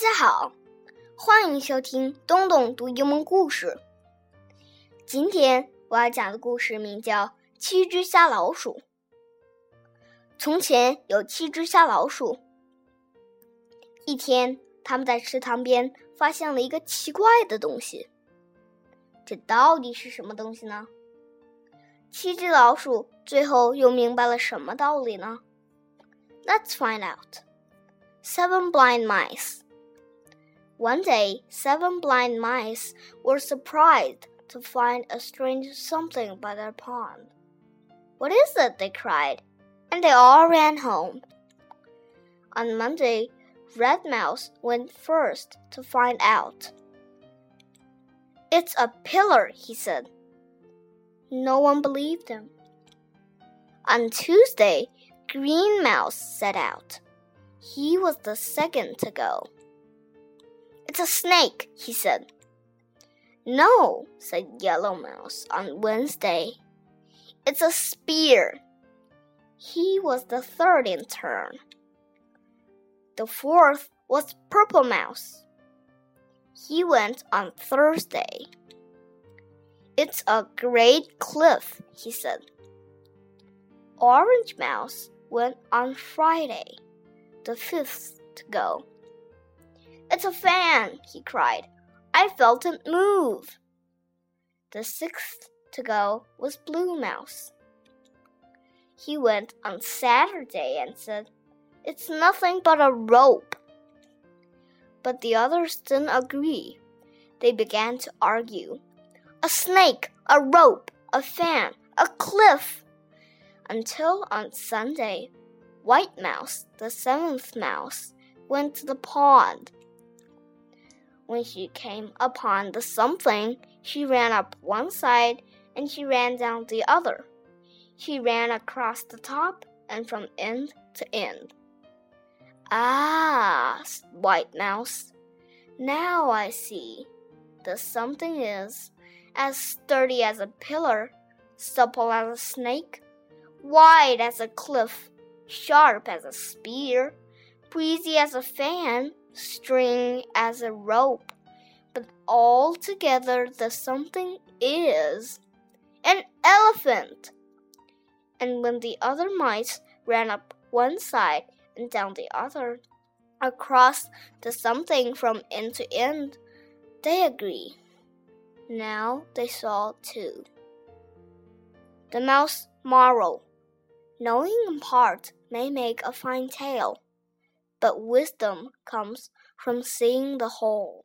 大家好，欢迎收听东东读英文故事。今天我要讲的故事名叫《七只瞎老鼠》。从前有七只瞎老鼠，一天，他们在池塘边发现了一个奇怪的东西。这到底是什么东西呢？七只老鼠最后又明白了什么道理呢？Let's find out. Seven blind mice. One day, seven blind mice were surprised to find a strange something by their pond. What is it? they cried, and they all ran home. On Monday, Red Mouse went first to find out. It's a pillar, he said. No one believed him. On Tuesday, Green Mouse set out. He was the second to go. It's a snake, he said. No, said Yellow Mouse on Wednesday. It's a spear. He was the third in turn. The fourth was Purple Mouse. He went on Thursday. It's a great cliff, he said. Orange Mouse went on Friday, the fifth to go. It's a fan, he cried. I felt it move. The sixth to go was Blue Mouse. He went on Saturday and said, It's nothing but a rope. But the others didn't agree. They began to argue. A snake, a rope, a fan, a cliff. Until on Sunday, White Mouse, the seventh mouse, went to the pond when she came upon the something, she ran up one side and she ran down the other. She ran across the top and from end to end. Ah, White Mouse, now I see. The something is as sturdy as a pillar, supple as a snake, wide as a cliff, sharp as a spear, breezy as a fan, string as a rope, but altogether the something is an elephant. And when the other mice ran up one side and down the other, across the something from end to end, they agree. Now they saw too. The mouse moral. Knowing in part may make a fine tale but wisdom comes from seeing the whole.